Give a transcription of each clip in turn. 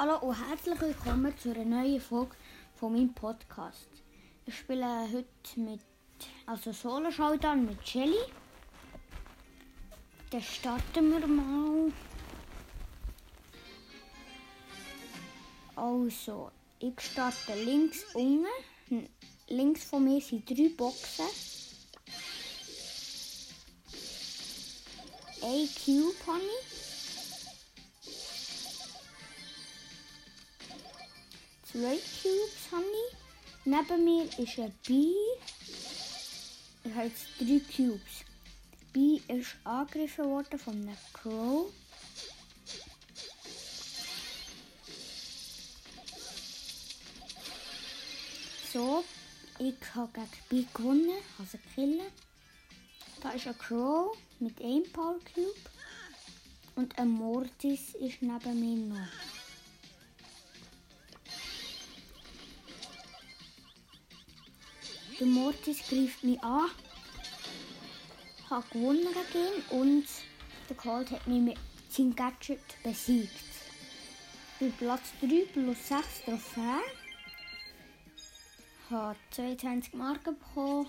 Hallo und herzlich willkommen zu einer neuen Folge von meinem Podcast. Ich spiele heute mit, also Solo Showdown mit Shelly. Dann starten wir mal. Also, ich starte links unten. Links von mir sind drei Boxen. Ein Cube habe ich. Zwei Cubes habe ich. Neben mir ist ein B. Ich habe jetzt drei Cubes. B ist angegriffen worden von einem Crow. So, ich habe gegen B gewonnen, also killen. Da ist ein Crow mit einem Power Cube. Und ein Mortis ist neben mir noch. Der Mortis greift mich an. Ich habe gewonnen gegen und der Colt hat mich mit seinem Gadget besiegt. Bei Platz 3 plus 6 Trophäen. Ich habe 22 Marken bekommen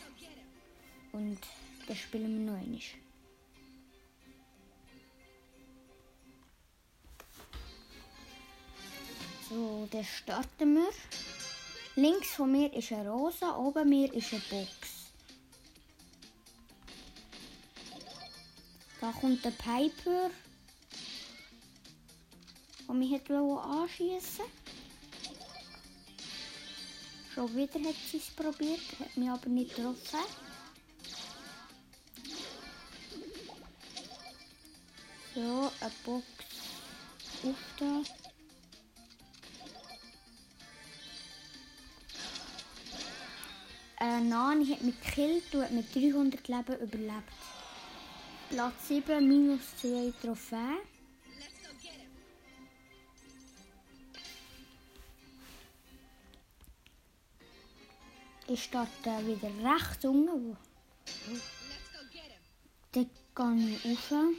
und dann spielen wir noch einmal. So, dann starten wir. Links von mir ist eine Rosa, oben mir ist eine Box. Da kommt der Piper, der mich hat anschießen Schon wieder hat sie es probiert, hat mich aber nicht getroffen. So, eine Box auf da. Äh, Nani hat mich gekillt und hat mit 300 Leben überlebt. Platz 7, minus 2 Trophäen. Ich starte wieder rechts unten. Dann gehe ich rauf.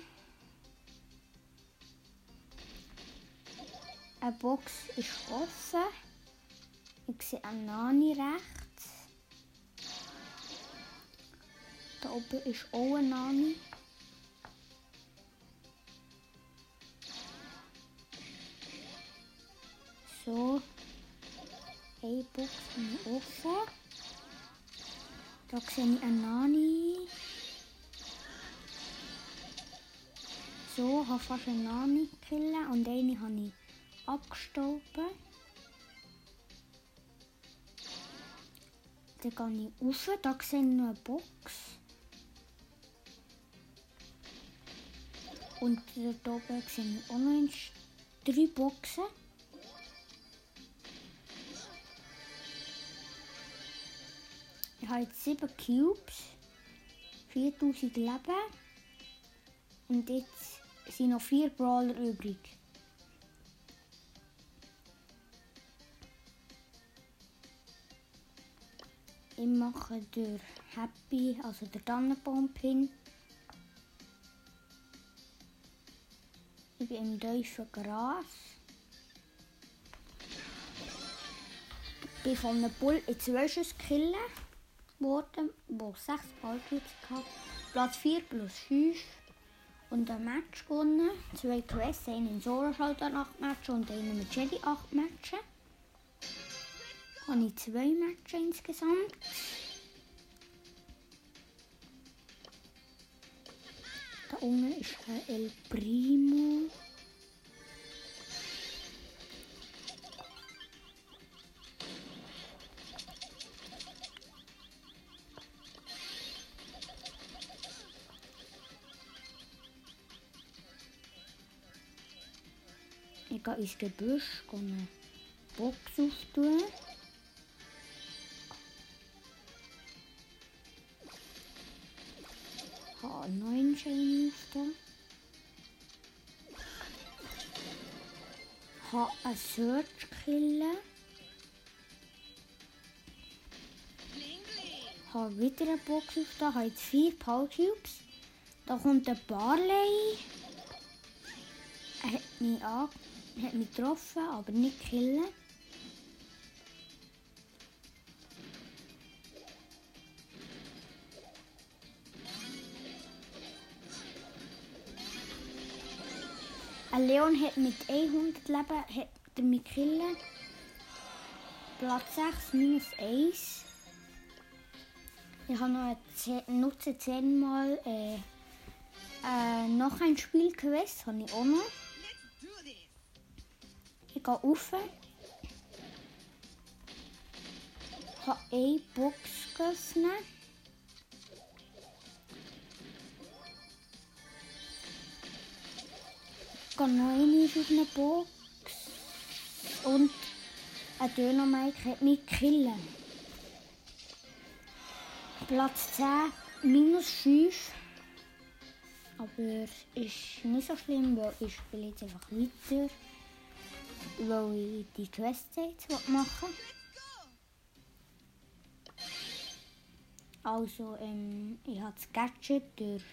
Eine Box ist offen. Ich sehe eine Nani rechts. Da oben ist auch eine Nani. So. Eine Box offen. Da sehe ich eine Nani. So, habe fast eine Nani gekillt und eine habe ich abgestoßen. Dann gehe ich rauf, da sehe ich noch eine Box. Und sehe ich auch noch drei Boxen. Ich habe jetzt 7 Cubes, 4000 Leben und jetzt sind noch 4 Brawler übrig. Ich mache der Happy, also der Tannenbaum hin. Bin im tiefen Gras. Ich bin von einem Bull in zwei Schüsse killen worden, wo 6 Ballcubes hatte. Platz 4 plus 5 und ein Match gewonnen. Zwei Quests, einen in Showdown 8 Matches und einen mit Jedi 8 Matches. Habe ich zwei Matches insgesamt. Da unten ist El Primo. Ich gehe ins Gebüsch, gehe eine Box auftun. Einen neuen aufgetan. Ich habe einen Search killen. Ich habe wieder eine Box aufgetan. Ich habe jetzt vier Power. Da kommt ein Barley. Er hat mich angefangen hat mich getroffen, aber nicht killen. Ein Leon hat mit 100 Leben hat er mich killen. Platz 6 minus 1. Ich habe noch 10, nutze 10 Mal äh, äh, noch ein Spielquest, habe ich auch noch. Ich gehe rauf. Ich habe eine Box geöffnet. Gehe noch eine auf eine Box. Und ein Dönermike hat mich killen. Platz 10, minus 5. Aber ist nicht so schlimm, weil ich spiele jetzt einfach weiter. Weil ich die Quests jetzt machen. Also, ähm, ich habe das Gadget durch.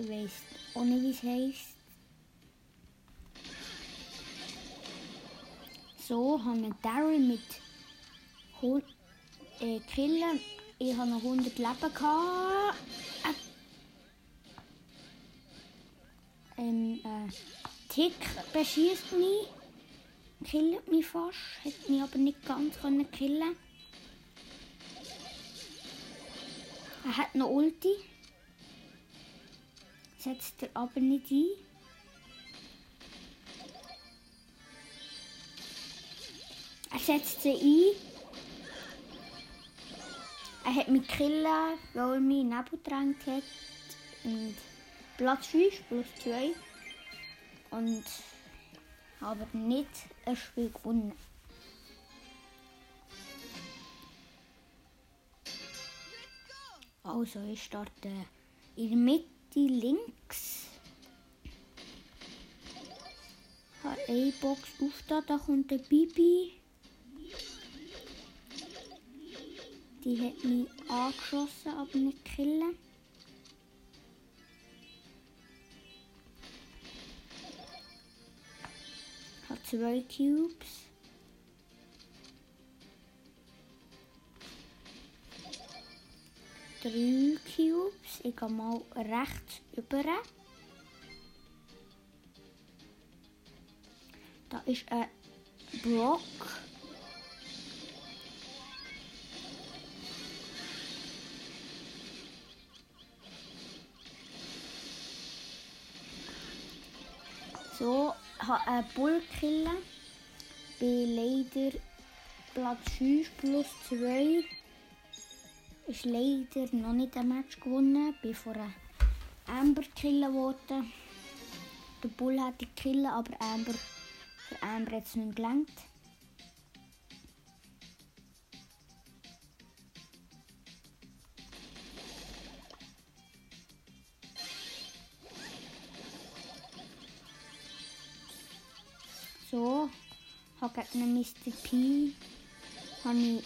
Ich weiß auch nicht, wie es heisst. So haben wir Daryl mit Hol äh, Killen. Ich habe noch 100 Leben gehabt. Äh, ähm, äh, Tick beschießt mich. Killt mich fast. Hätte mich aber nicht ganz können killen Er hat noch Ulti. Setzt er aber nicht ein. Er setzt sie ein. Er hat mich killen, weil er mich Nebel gedrängt hat. Und Platz 5 plus 2. Und aber nicht ein Spiel gewonnen. Also ich starte in der Mitte links. Habe eine Box auf da, da kommt der Bibi. Die hat mich angeschossen, aber nicht killen. Hat zwei Cubes. Drei Cubes. Ich gehe mal rechts über. Da ist ein Block. So, habe einen Bull killen. Bin leider Platz 5 plus 2. Ist leider noch nicht ein Match gewonnen. Bin von einer Amber killen worden. Der Bull hat die killen, aber Amber, für Amber hat es nicht gelangt. So, habe gegen Mr. P habe ich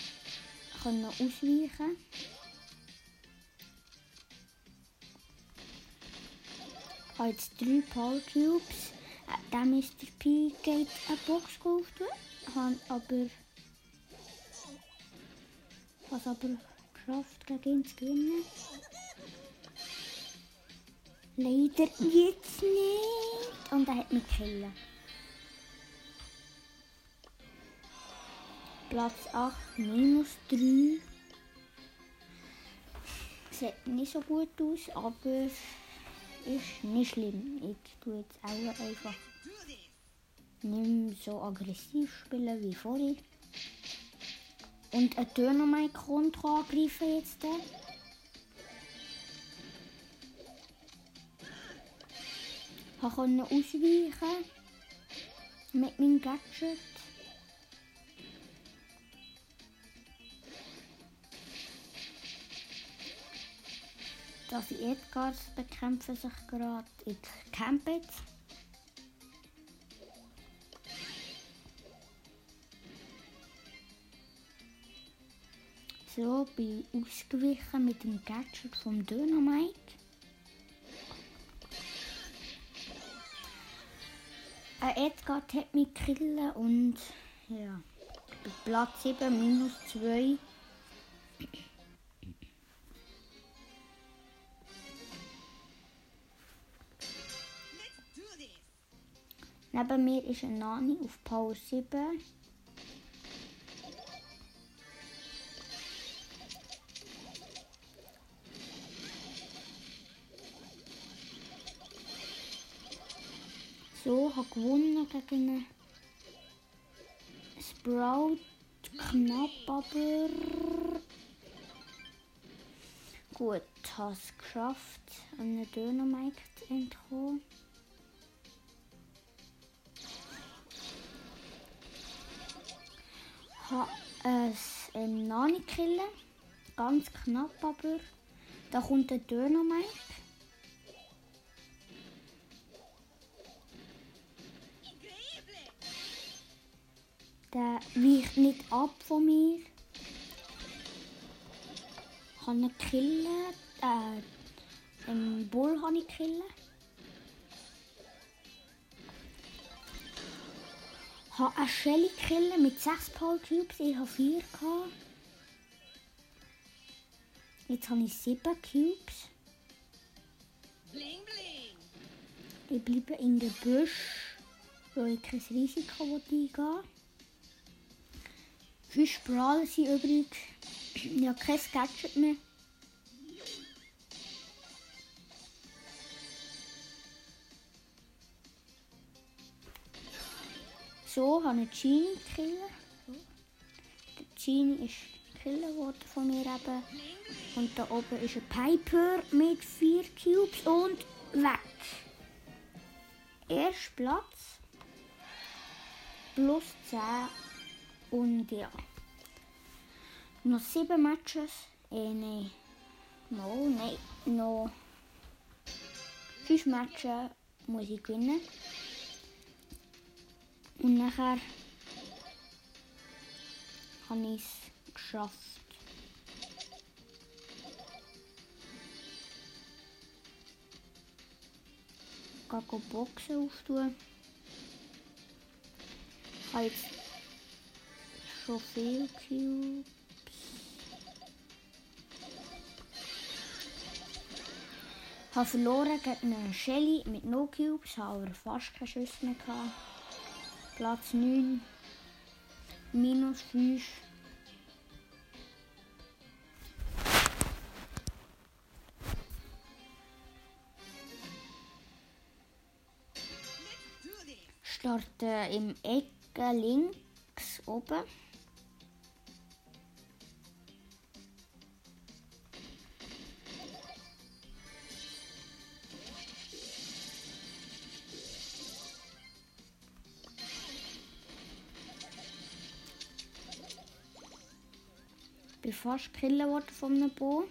ausweichen. Jetzt drei Power Cubes. Äh, Der Mr. P geht eine Box gekauft, habe aber es aber geschafft, gegen ihn zu gewinnen. Leider jetzt nicht. Und er hat mich killen. Platz 8 minus 3. Sieht nicht so gut aus, aber ist nicht schlimm. Ich tue jetzt auch einfach mehr so aggressiv spielen wie vorher. Und ein Dynamite Kontra angreifen jetzt. da. Ich konnte ausweichen mit meinem Gadget. Die Edgars bekämpfen sich gerade in Campbell. So bin ich ausgewichen mit dem Gadget vom Dynamite. Ein Edgar hat mich killen und ja, Platz 7 minus 2. Neben mir ist ein Nani auf Power 7. So, habe gewonnen gegen einen Sprout. Knapp, aber gut, habe es geschafft, einen Dynamite zu entkommen. Habe es ähm, Nani killen, ganz knapp, aber da kommt der Dynamite. Der weicht nicht ab von mir. Ich kann ihn killen. Äh, einen Bull kann ich killen. Ich habe eine Shelly killen mit 6 Power Cubes. Ich habe 4 gehabt. Jetzt habe ich 7 Cubes. Bling, bling. Ich bleibe in der Busch, weil ich kein Risiko eingehen will. Fünf Brawler sind übrig. Ich habe kein Gadget mehr. So, habe ich Genie gekillt. Der Genie ist gekillt worden von mir eben. Und da oben ist ein Piper mit vier Cubes und weg. Erster Platz. Plus 10 und ja. Noch sieben Matches. Äh, nein. No, nein. Noch fünf Matches muss ich gewinnen. Und nachher habe ich es geschafft. Ich gehe Boxen auftun. Ich habe jetzt schon viel Cubes. Ich habe verloren gegen eine Shelly mit No Cubes, habe aber fast keine Schüsse mehr gehabt. Platz 9. Minus 5. Do this. Starte im Ecke links oben. Bin fast gekillt worden von einem Bo.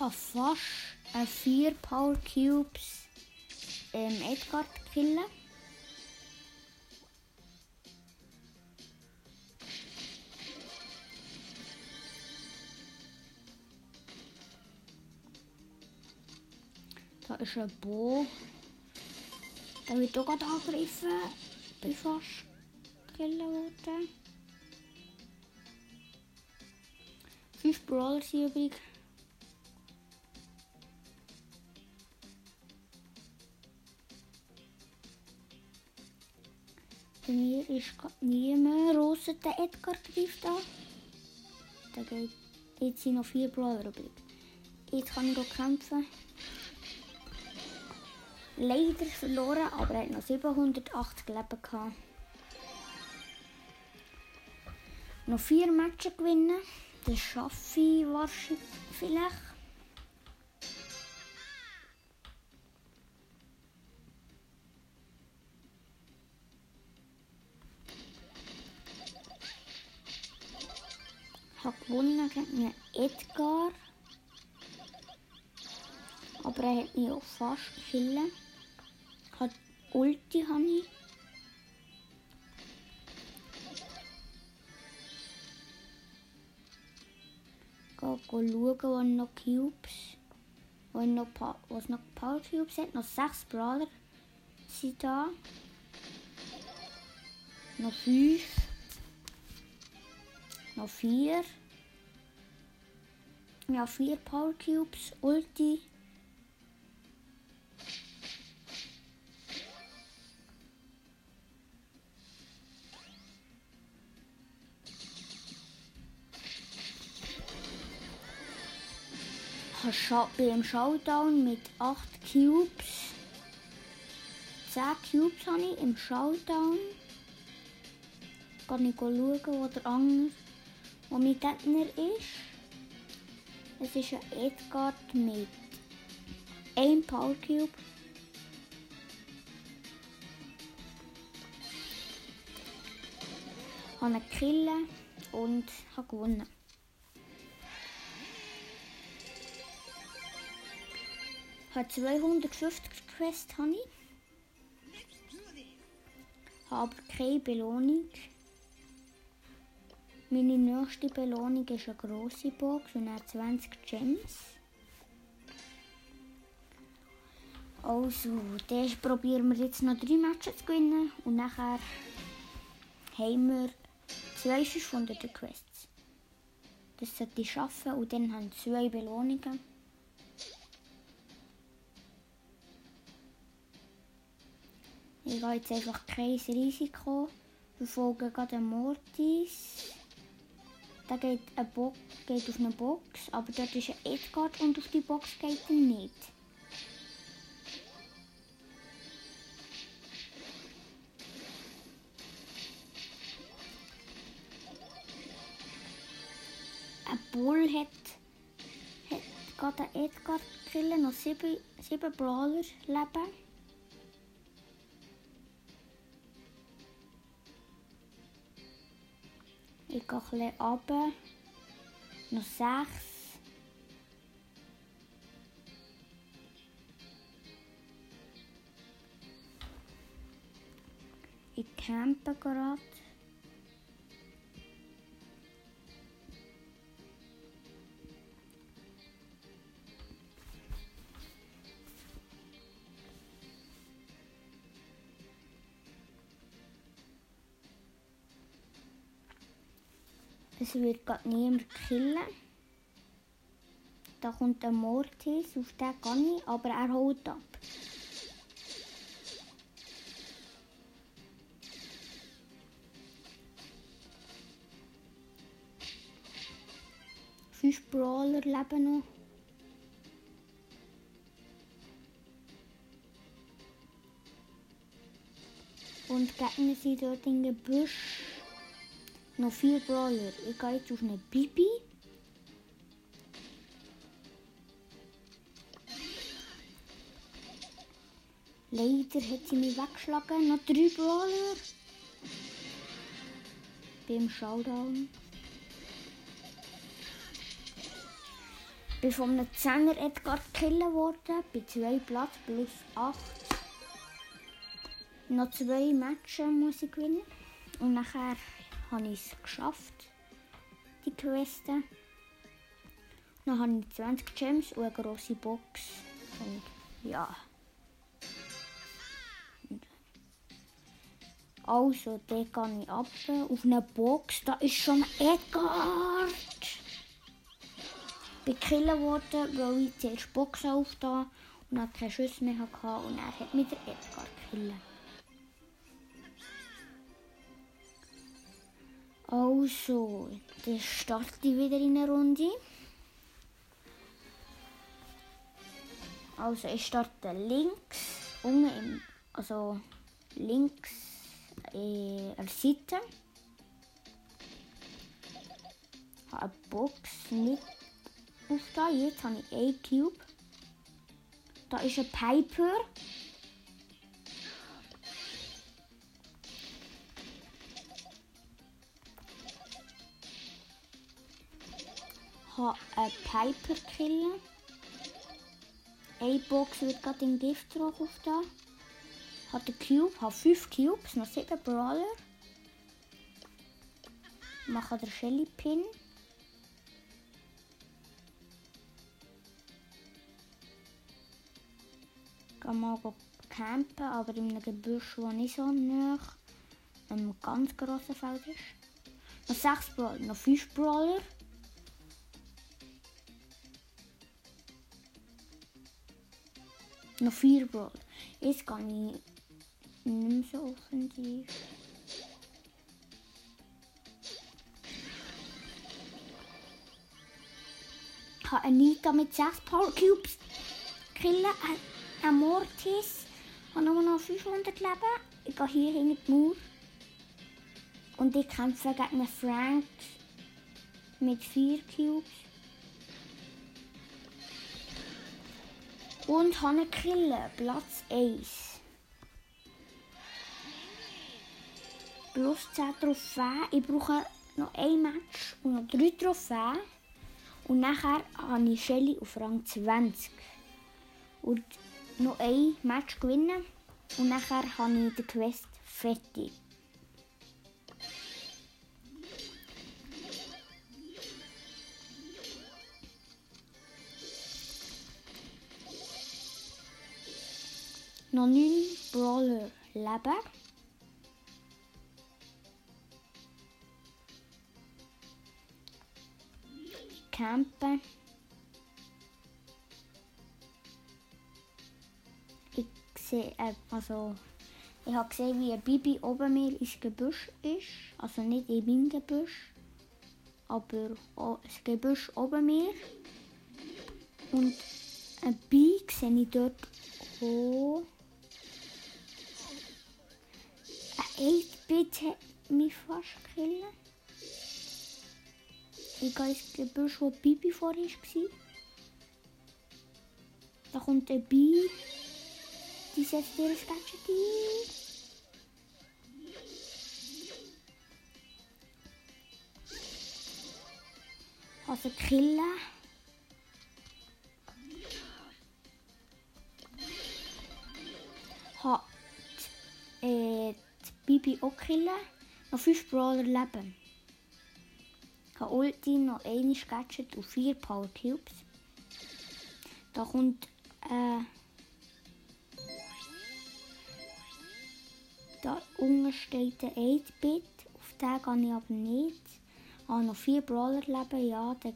habe fast äh, vier Power Cubes ähm, Edgar killen. Da ein Bo. Der wird auch gerade angegriffen. Bin fast gekillt worden. Fünf Brawler sind übrig. Bei mir ist gerade niemand. Rosa, der Edgar greift an. Der geht. Jetzt sind noch vier Brawler übrig. Jetzt kann ich kämpfen. Leider verloren, aber er hat noch 780 Leben gehabt. Noch vier Matches gewinnen. Das schaffe ich wahrscheinlich vielleicht. Ich habe gewonnen gegen Edgar. Aber er hat mich auch fast gekillt. Hat Ulti habe ich. noch schauen, wo noch Cubes, wo noch, Pa- wo es noch Power Cubes hat. Noch sechs Brawler sind da. Noch fünf. Noch vier. Ja, vier Power Cubes. Ulti. Ich scha- bin im Showdown mit 8 Cubes. 10 Cubes habe ich im Showdown. Kann ich schauen, wo der andere, wo mein Gegner ist. Es ist ein Edgar mit einem Power Cube. Ich habe ihn killen und habe gewonnen. Habe 250 Quests habe ich. Habe keine Belohnung. Meine nächste Belohnung ist eine grosse Box und auch 20 Gems. Also, das probieren wir jetzt noch drei Matches zu gewinnen und nachher haben wir zwei 500 Quests. Das sollte ich schaffen und dann haben wir zwei Belohnungen. Ich gehe jetzt einfach kein Risiko. Verfolge gerade einen Mortis. Der geht, eine Bo geht auf eine Box, aber dort ist ein Edgar und auf die Box geht er nicht. Ein Bull hat, hat gerade Edgar gekillt, noch sieben, sieben Brawler leben. Gehe ein bisschen runter. Noch sechs. Ich campe gerade. Es wird gerade niemand killen. Da kommt ein Mortis, auf den kann ich, aber er holt ab. Fünf Brawler leben noch. Und Gegner sind dort den Noch vier Brawler. Ich gehe jetzt auf eine Bibi. Leider hat sie mich weggeschlagen. Noch drei Brawler. Beim Showdown. Bin von einem 10er Edgar gekillt worden. Bei 2 Platz plus 8. Noch zwei Matches muss ich gewinnen. Und nachher habe ich es geschafft, die Queste. Dann habe ich 20 Gems und eine grosse Box. Und ja. Also, da gehe ich ab auf eine Box. Da ist schon Edgar. Ich bin gekillt worden, weil ich zuerst Box aufgetan und dann keine Schüsse mehr hatte. Und er hat mich der Edgar gekillt. Also, dann starte ich wieder in eine Runde. Also, ich starte links, unten also links äh, an der Seite. Ich habe eine Box nicht auf da. Jetzt habe ich ein Cube. Da ist ein Piper. kann einen Piper killen. Eine Box wird gerade in Gift drauf auf da. Hat einen Cube, hat 5 Cubes, noch 7 Brawler. Man den Shelly Pin. Gehen mal campen, aber in einem Gebüsch, wo nicht so nah einem ganz grossen Feld ist. Noch 6 Brawler, noch 5 Brawler. Noch vier kann ich nicht mehr so offensiv. Ich habe Anita mit 6 Power Cubes killen. Ein- Ein Mortis hat nur noch 500 Leben. Ich gehe hier hinter die Mauer. Und ich kämpfe gegen einen Frank mit 4 Cubes. Und habe einen Killer, Platz 1. Plus 10 Trophäen. Ich brauche noch ein Match und noch 3 Trophäen. Und nachher habe ich Shelly auf Rang 20. Und noch ein Match gewinnen. Und nachher habe ich die Quest fertig. Noch 9 Brawler leben. Campen. Ich sehe, äh, also, ich habe gesehen, wie ein Bibi oben mir ins Gebüsch ist. Also nicht in meinem Gebüsch, aber das Gebüsch oben mir. Und ein Bi sehe ich dort auch. 8-Bit hat mich fast gekillt. Ich gehe ins Gebüsch, wo Bibi vorher war. Da kommt ein Bi. Die setzt ihr Gadget ein. Also killen. Hat äh, Bibi auch killen. Noch 5 Brawler leben. Ich habe Ulti, noch eine Gadget und 4 Power Cubes. Da kommt äh, da unten steht der 8-Bit. Auf den gehe ich aber nicht. Ich habe noch 4 Brawler leben. Ja, dann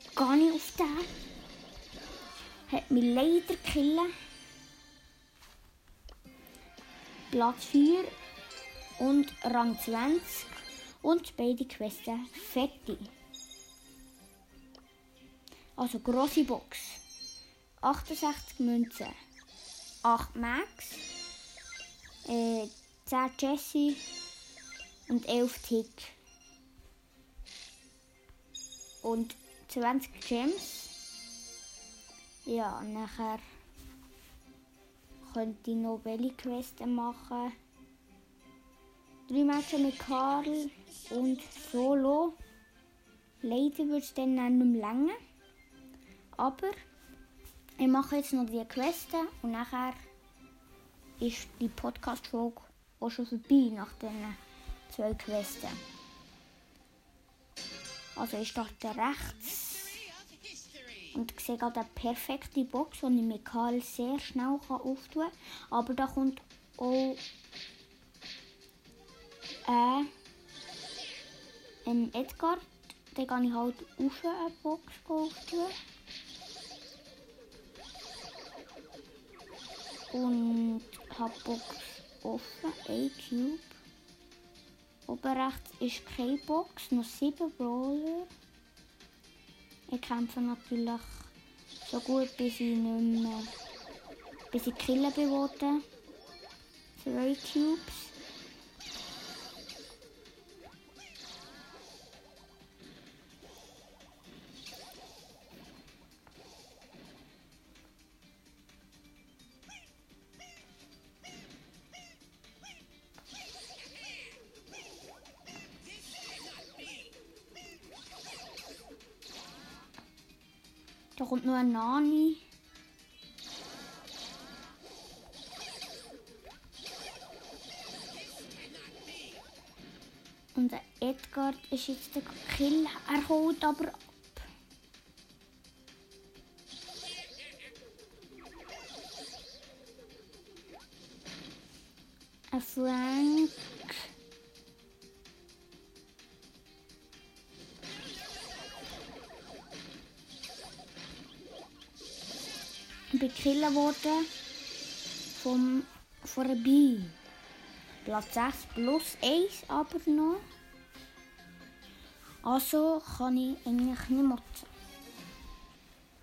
gehe ich auf den. Hat mich leider killen. Platz 4 und Rang 20 und beide Questen fertig. Also grosse Box. 68 Münzen, 8 Max, äh, 10 Jessie und 11 Tick. Und 20 Gems. Ja, nachher könnte ich noch welche Questen machen. Drei mit Karl und Solo. Leider wird es dann nicht mehr länger. Aber ich mache jetzt noch die Questen und nachher ist die Podcast-Folge auch schon vorbei nach diesen zwei Questen. Also ich starte rechts und sehe gerade eine perfekte Box, die ich mit Karl sehr schnell auftun kann. Aber da kommt auch äh, ein Edgar. Den kann ich halt auf eine Box auftun. Und habe Box offen, ein Cube. Oben rechts ist keine Box, noch sieben Brawler. Ich kämpfe natürlich so gut, bis ich nicht mehr, bis ich killen bewohne. Zwei Cubes. kommt nur ein Nani. Und der Edgar ist jetzt der Kill. Er holt aber ab. Ein Frank. Bekillt worden vom, Bi. Platz 6 plus 1 aber noch. Also kann ich eigentlich nicht motzen.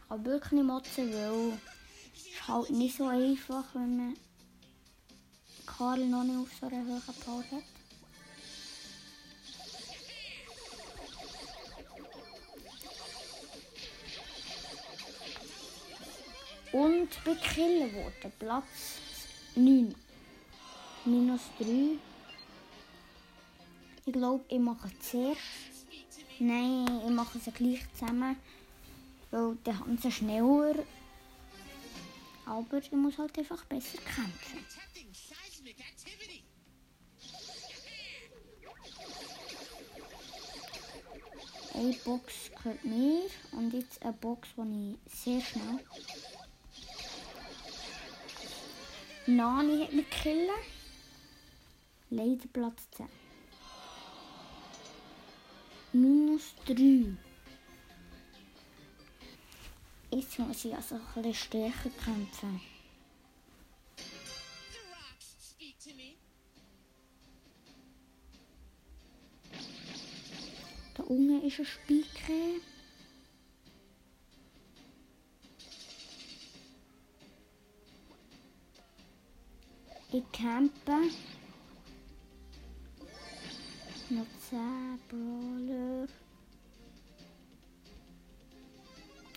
Ich kann wirklich nicht motzen, weil es halt nicht so einfach, wenn man Karl noch nicht auf so einer hohen Pause hat. Und bekillt worden. Platz 9. Minus 3. Ich glaube, ich mache zuerst. Nein, ich mache sie gleich zusammen. Weil dann haben sie schneller. Aber ich muss halt einfach besser kämpfen. Eine Box gehört mir und jetzt eine Box, die ich sehr schnell. Nani hat mich killen. Leider Platz 10. Minus 3. Jetzt muss ich also ein bisschen stärker kämpfen. Da unten ist ein Spike. Ich campe. Noch 10 Brawler.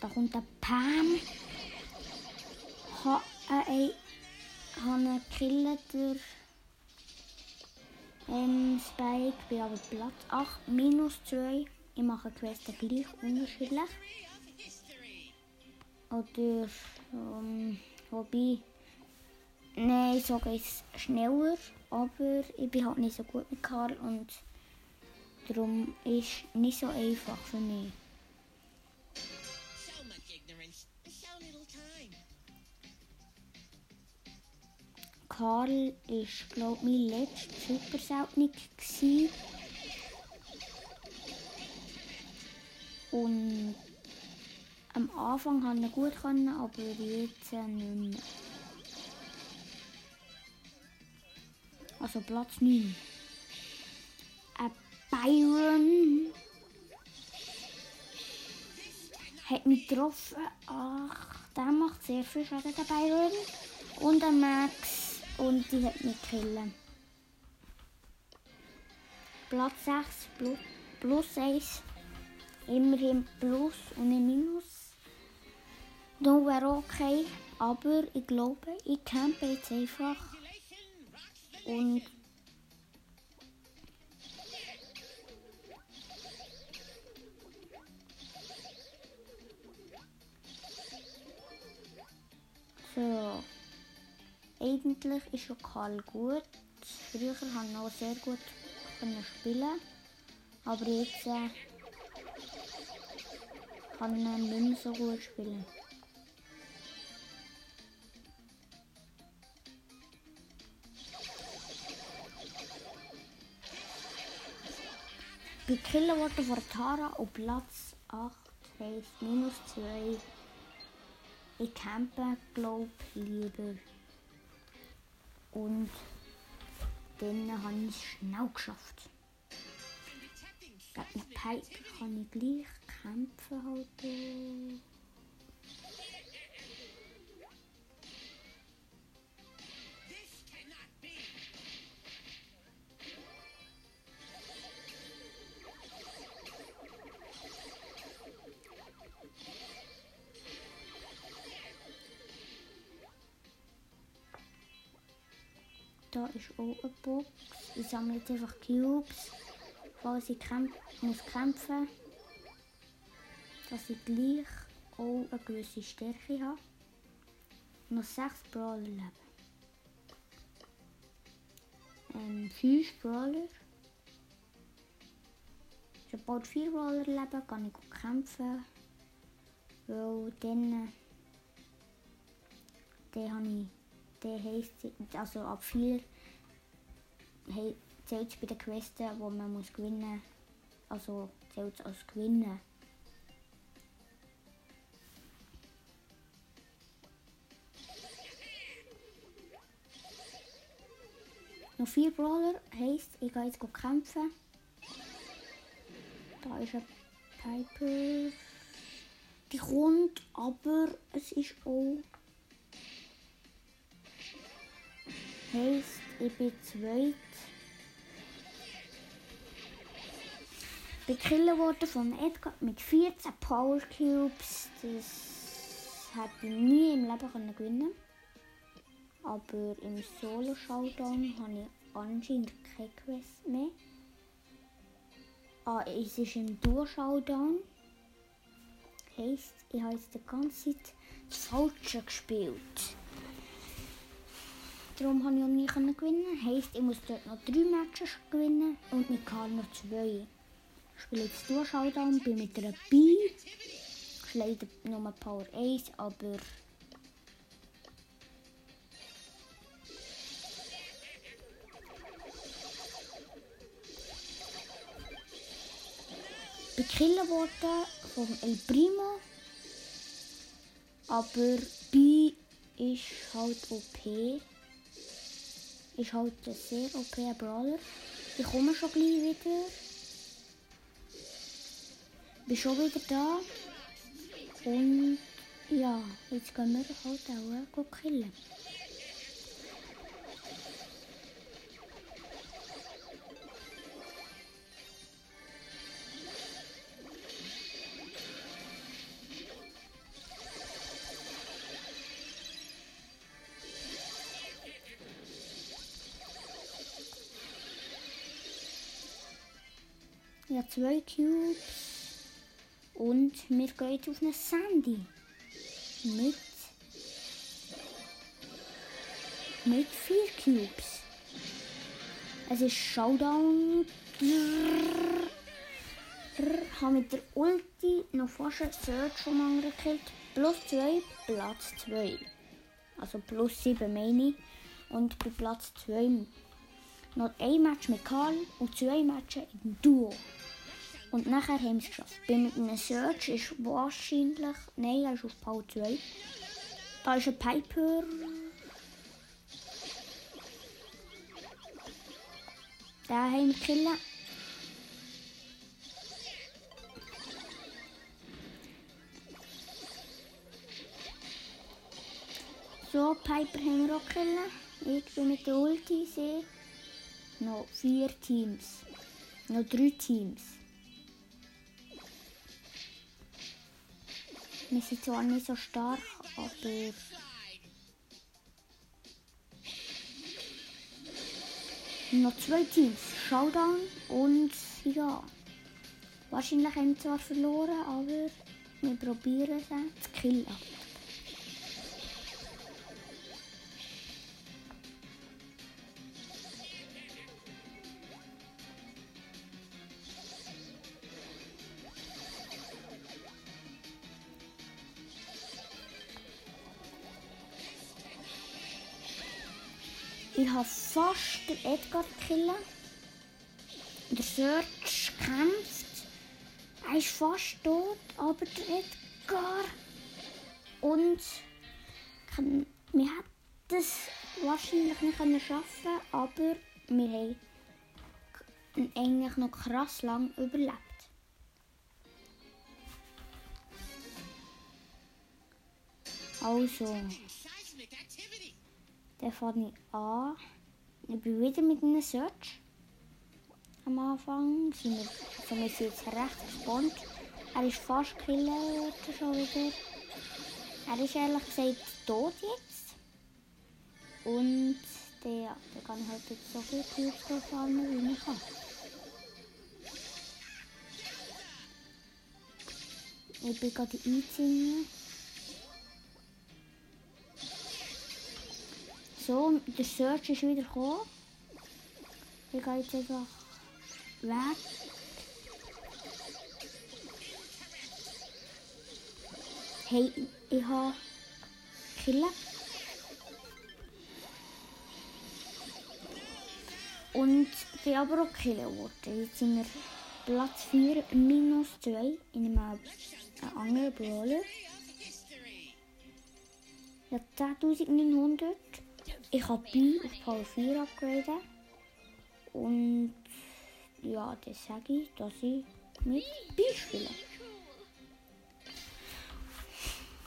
Da kommt der Pam. Ha, äh, äh, habe einen Killer durch ähm, Spike. Bin aber Platz 8, minus 2. Ich mache Quests gleich unterschiedlich. Oder, ähm, wobei, nein, so geht es schneller, aber ich bin halt nicht so gut mit Karl und darum ist nicht so einfach für mich. Karl ist, glaube ich, mein letzter super seltenig. Und am Anfang konnte ich gut, aber jetzt äh, nicht mehr. Also Platz 9. Ein Byron hat mich getroffen. Ach, der macht sehr viel Schaden, der Byron. Und der Max. Und die hat mich killen. Platz 6 plus, plus 1. Immerhin plus und nicht minus. Da wäre okay. Aber ich glaube, ich campe jetzt einfach. Und so. Eigentlich ist schon Karl gut. Früher habe ich noch sehr gut spielen. Aber jetzt äh, kann ich nicht mehr so gut spielen. Bei Killen worden von Tara auf Platz 8 heisst minus 2. Ich campe, glaub lieber. Und dann habe ich es schnell geschafft. Gegen Piper kann ich gleich kämpfen halt. Ist auch eine Box. Ich sammle jetzt einfach Cubes, falls ich kämp muss kämpfen Dass ich gleich auch eine gewisse Stärke habe. Noch 6 Brawler leben. Ähm, 5 Brawler. Sobald 4 Brawler leben, kann ich auch kämpfen. Weil dann, äh, dann habe ich der heisst, also ab 4 hey, zählt bei den Questen, wo man muss gewinnen Also zählt es als Gewinnen. Noch vier Brawler heisst, ich gehe jetzt kämpfen. Da ist ein Piper. Die kommt, aber es ist auch. Heisst, ich bin zweit. Gekillt worden von Edgar mit 14 Power Cubes. Das hätte ich nie im Leben können gewinnen Aber im Solo Showdown habe ich anscheinend keine Quest mehr. Ah, es ist im Duo Showdown. Heisst, ich habe jetzt die ganze Zeit das Falsche gespielt. Darum habe ich auch nie gewinnen. Heisst, ich muss dort noch drei Matches gewinnen und mit Karl noch zwei. Spiele jetzt Duo Showdown, bin mit einer B. Ich leider nur Power 1, aber gekillt worden vom El Primo. Aber B ist halt OP. Ist halt ein sehr OP Brawler. Ich komme schon gleich wieder. Wieder da. Und ja, jetzt gehen wir halt auch killen. Ja, zwei Cubes. Und wir gehen jetzt auf eine Sandy. Mit. Mit vier Cubes. Es ist Showdown. Habe mit der Ulti noch fast einen Search schon angekillt. Plus 2, Platz 2. Also plus 7 meine ich. Und bei Platz 2 noch ein Match mit Karl und zwei Matches im Duo. Und nachher haben es geschafft. Bei einem Search ist wahrscheinlich. Nein, er ist auf Power 2. Da ist ein Piper. Den haben wir killen. So, Piper haben wir auch killen. Ich bin mit der Ulti, sehe noch vier Teams. Noch drei Teams. Wir sind zwar nicht so stark, aber noch zwei Teams. Showdown und ja. Wahrscheinlich haben wir zwar verloren, aber wir probieren es zu killen. Den Edgar killen. Der Search kämpft. Er ist fast tot, aber der Edgar. Und wir hätten es wahrscheinlich nicht können schaffen, aber wir haben eigentlich noch krass lang überlebt. Also. Der fährt nicht an. Ich bin wieder mit einem Search. Am Anfang sind wir, sind jetzt recht gespannt. Er ist fast gekillt schon wieder. Er ist ehrlich gesagt tot jetzt. Und der, ja, der kann halt jetzt so viel Cubes farmen, wie ich kann. Ich bin gerade einziehen. So, der Search ist wieder gekommen. Ich gehe jetzt einfach weg. Hey, ich habe Killer. Und bin aber auch gekillt worden. Jetzt sind wir Platz 4, minus 2 in einem, einem anderen Brawler. Ja, 10.900. Ich habe B auf Power 4 upgraden. Und ja, das sage ich, dass ich mit B spiele.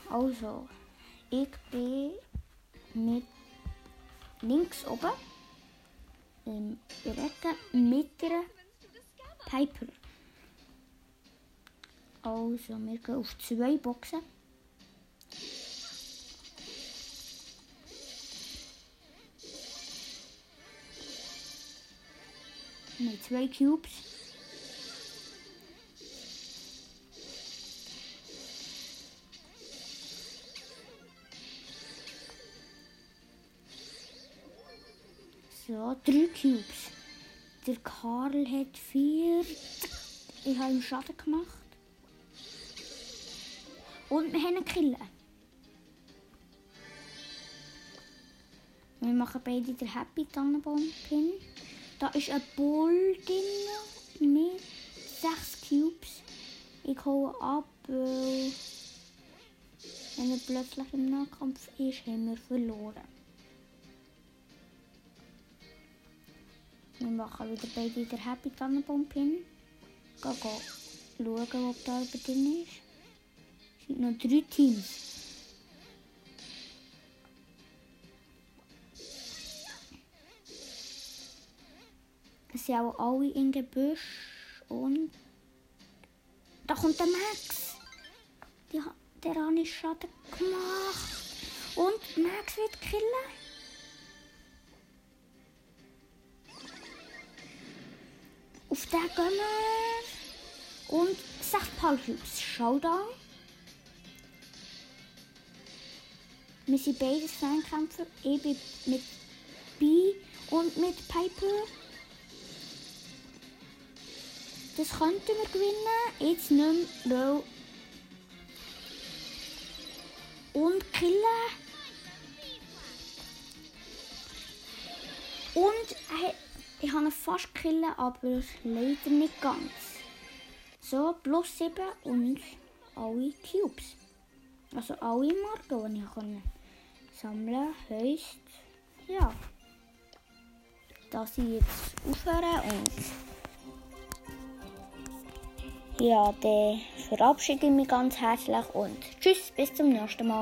Also, ich bin mit links oben im Recken mit der Piper. Also, wir gehen auf zwei Boxen. Nee, zwei Cubes. So, drei Cubes. Der Karl hat vier. Ich habe ihm Schaden gemacht. Und wir haben einen Killer. Wir machen beide den Happy Tannenbaum-Pin. Da ist ein Bull drin mit sechs Cubes. Ich hole ab, weil wenn er plötzlich im Nahkampf ist, haben wir verloren. Wir machen wieder beide den Happy Tannenbaum Pin. Gehen schauen, ob da jemand drin ist. Es sind noch drei Teams. Es sind auch alle in den Büsch und da kommt der Max. Die, der hat nicht Schaden gemacht. Und Max wird killen. Auf den gehen wir. Und 6 Palcubes. Showdown. Wir sind beides Fernkämpfer. Bin mit B und mit Piper. Das könnten wir gewinnen. Jetzt nicht mehr, weil... Und killen. Und ich habe ihn fast killen, aber leider nicht ganz. So, plus 7 und alle Cubes. Also alle Marken, die ich konnte sammeln heisst, ja, dass ich jetzt aufhöre und ja, dann verabschiede ich mich ganz herzlich und tschüss, bis zum nächsten Mal.